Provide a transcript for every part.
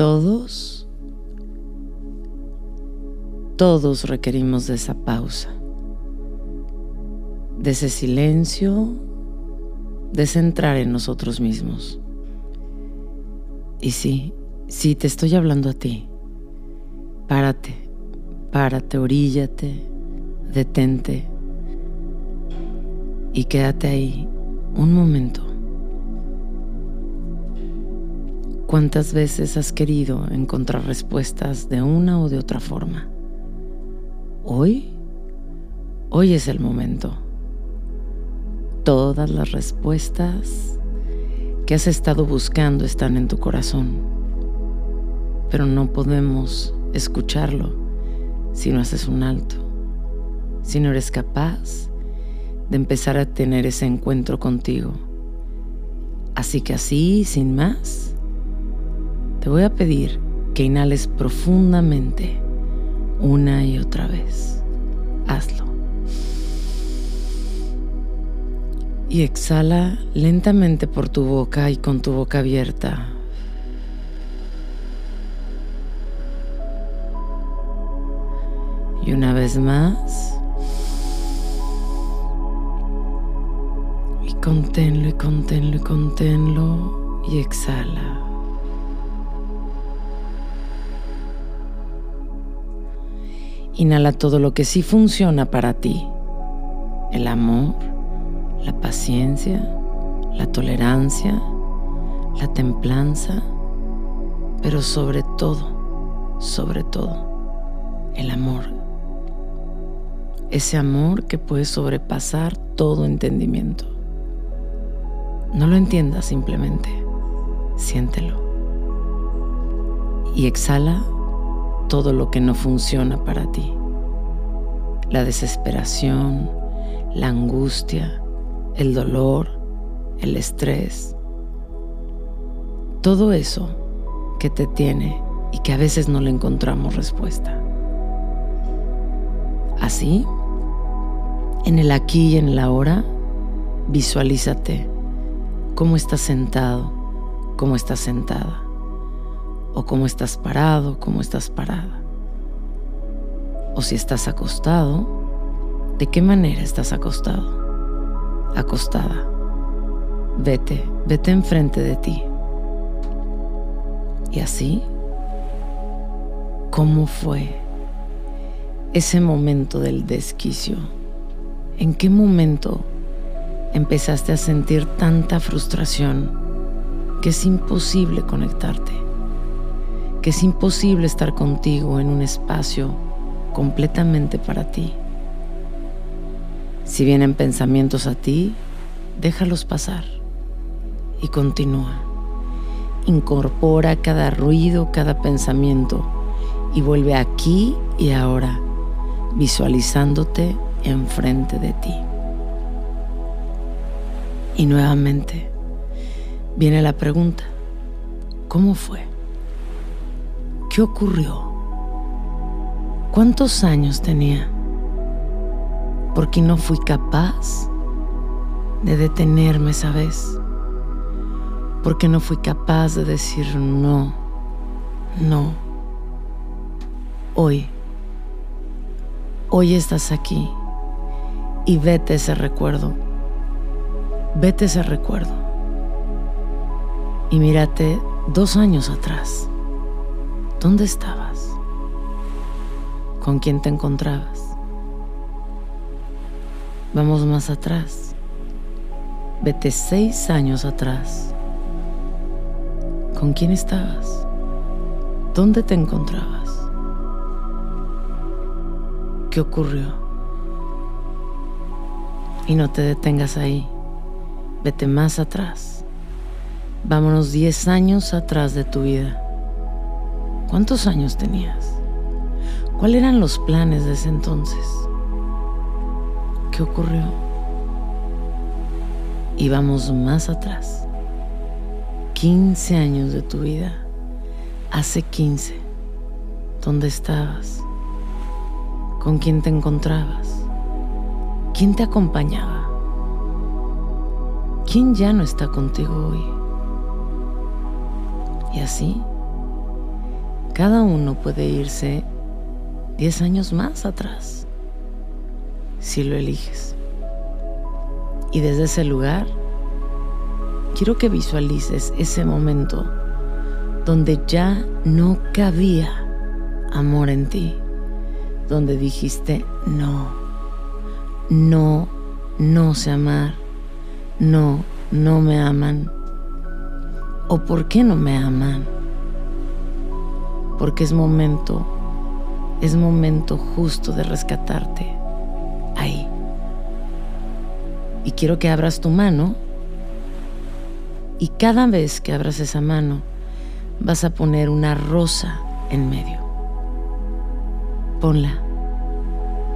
todos, todos requerimos de esa pausa, de ese silencio, de centrar en nosotros mismos. Y sí, sí, te estoy hablando a ti. Párate, párate, oríllate, detente y quédate ahí un momento. ¿Cuántas veces has querido encontrar respuestas de una o de otra forma? Hoy, hoy es el momento. Todas las respuestas que has estado buscando están en tu corazón, pero no podemos escucharlo si no haces un alto, si no eres capaz de empezar a tener ese encuentro contigo. Así que así, sin más, te voy a pedir que inhales profundamente una y otra vez. Hazlo. Y exhala lentamente por tu boca y con tu boca abierta. Y una vez más. Y conténlo y conténlo y conténlo y exhala. Inhala todo lo que sí funciona para ti. El amor, la paciencia, la tolerancia, la templanza, pero sobre todo, sobre todo, el amor. Ese amor que puede sobrepasar todo entendimiento. No lo entiendas simplemente, siéntelo. Y exhala todo lo que no funciona para ti. La desesperación, la angustia, el dolor, el estrés. Todo eso que te tiene y que a veces no le encontramos respuesta. Así, en el aquí y en la ahora, visualízate cómo estás sentado, cómo estás sentada o cómo estás parado, cómo estás parada. O si estás acostado, ¿de qué manera estás acostado? Acostada. Vete, vete enfrente de ti. Y así, ¿cómo fue ese momento del desquicio? ¿En qué momento empezaste a sentir tanta frustración que es imposible conectarte? Que es imposible estar contigo en un espacio completamente para ti. Si vienen pensamientos a ti, déjalos pasar y continúa. Incorpora cada ruido, cada pensamiento y vuelve aquí y ahora, visualizándote enfrente de ti. Y nuevamente viene la pregunta, ¿cómo fue? ¿Qué ocurrió? ¿Cuántos años tenía? Porque no fui capaz de detenerme esa vez. Porque no fui capaz de decir no, no. Hoy, hoy estás aquí y vete ese recuerdo. Vete ese recuerdo. Y mírate dos años atrás. ¿Dónde estabas? ¿Con quién te encontrabas? Vamos más atrás. Vete seis años atrás. ¿Con quién estabas? ¿Dónde te encontrabas? ¿Qué ocurrió? Y no te detengas ahí. Vete más atrás. Vámonos diez años atrás de tu vida. ¿Cuántos años tenías? ¿Cuáles eran los planes de ese entonces? ¿Qué ocurrió? Y vamos más atrás. 15 años de tu vida. Hace 15. ¿Dónde estabas? ¿Con quién te encontrabas? ¿Quién te acompañaba? ¿Quién ya no está contigo hoy? Y así cada uno puede irse 10 años más atrás, si lo eliges. Y desde ese lugar, quiero que visualices ese momento donde ya no cabía amor en ti, donde dijiste, no, no, no sé amar, no, no me aman, o por qué no me aman, porque es momento, es momento justo de rescatarte ahí. Y quiero que abras tu mano y cada vez que abras esa mano vas a poner una rosa en medio. Ponla.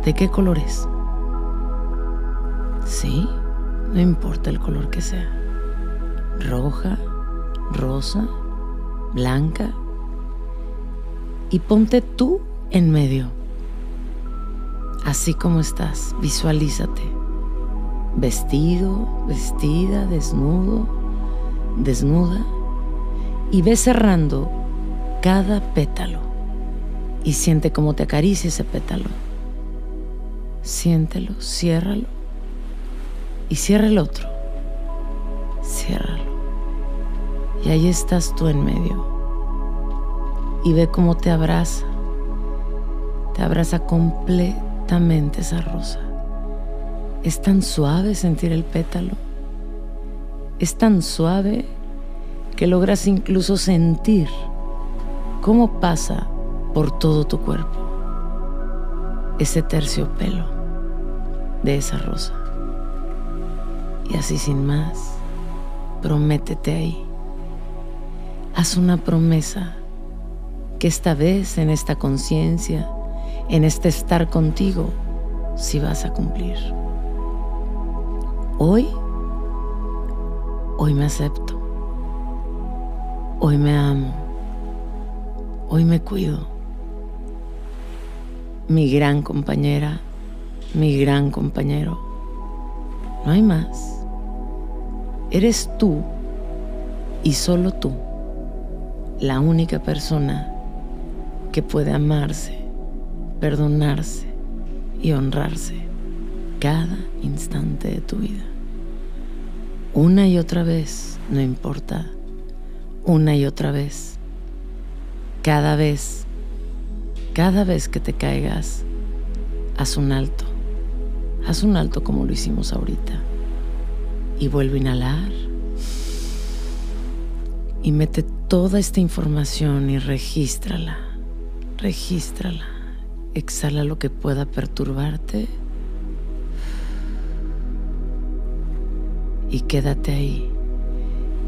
¿De qué color es? Sí, no importa el color que sea. Roja, rosa, blanca. Y ponte tú en medio. Así como estás, visualízate. Vestido, vestida, desnudo, desnuda. Y ve cerrando cada pétalo. Y siente cómo te acaricia ese pétalo. Siéntelo, ciérralo. Y cierra el otro. Ciérralo. Y ahí estás tú en medio. Y ve cómo te abraza. Te abraza completamente esa rosa. Es tan suave sentir el pétalo. Es tan suave que logras incluso sentir cómo pasa por todo tu cuerpo ese terciopelo de esa rosa. Y así sin más, prométete ahí. Haz una promesa que esta vez en esta conciencia, en este estar contigo, si vas a cumplir. Hoy, hoy me acepto. Hoy me amo. Hoy me cuido. Mi gran compañera, mi gran compañero. No hay más. Eres tú y solo tú la única persona que puede amarse, perdonarse y honrarse cada instante de tu vida. Una y otra vez, no importa, una y otra vez, cada vez, cada vez que te caigas, haz un alto, haz un alto como lo hicimos ahorita y vuelve a inhalar. Y mete toda esta información y regístrala. Regístrala. Exhala lo que pueda perturbarte. Y quédate ahí,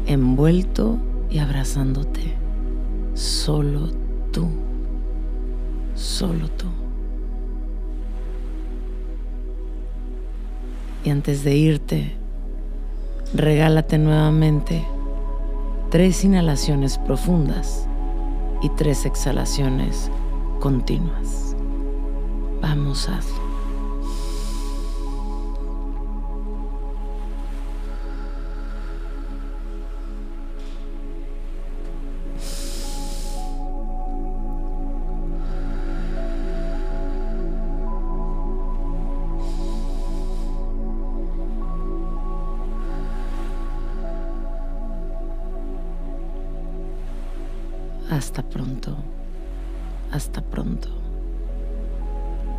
envuelto y abrazándote. Solo tú. Solo tú. Y antes de irte, regálate nuevamente tres inhalaciones profundas y tres exhalaciones continuas. Vamos a. Hasta pronto, hasta pronto,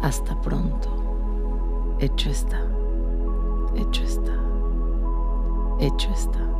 hasta pronto. Hecho está, hecho está, hecho está.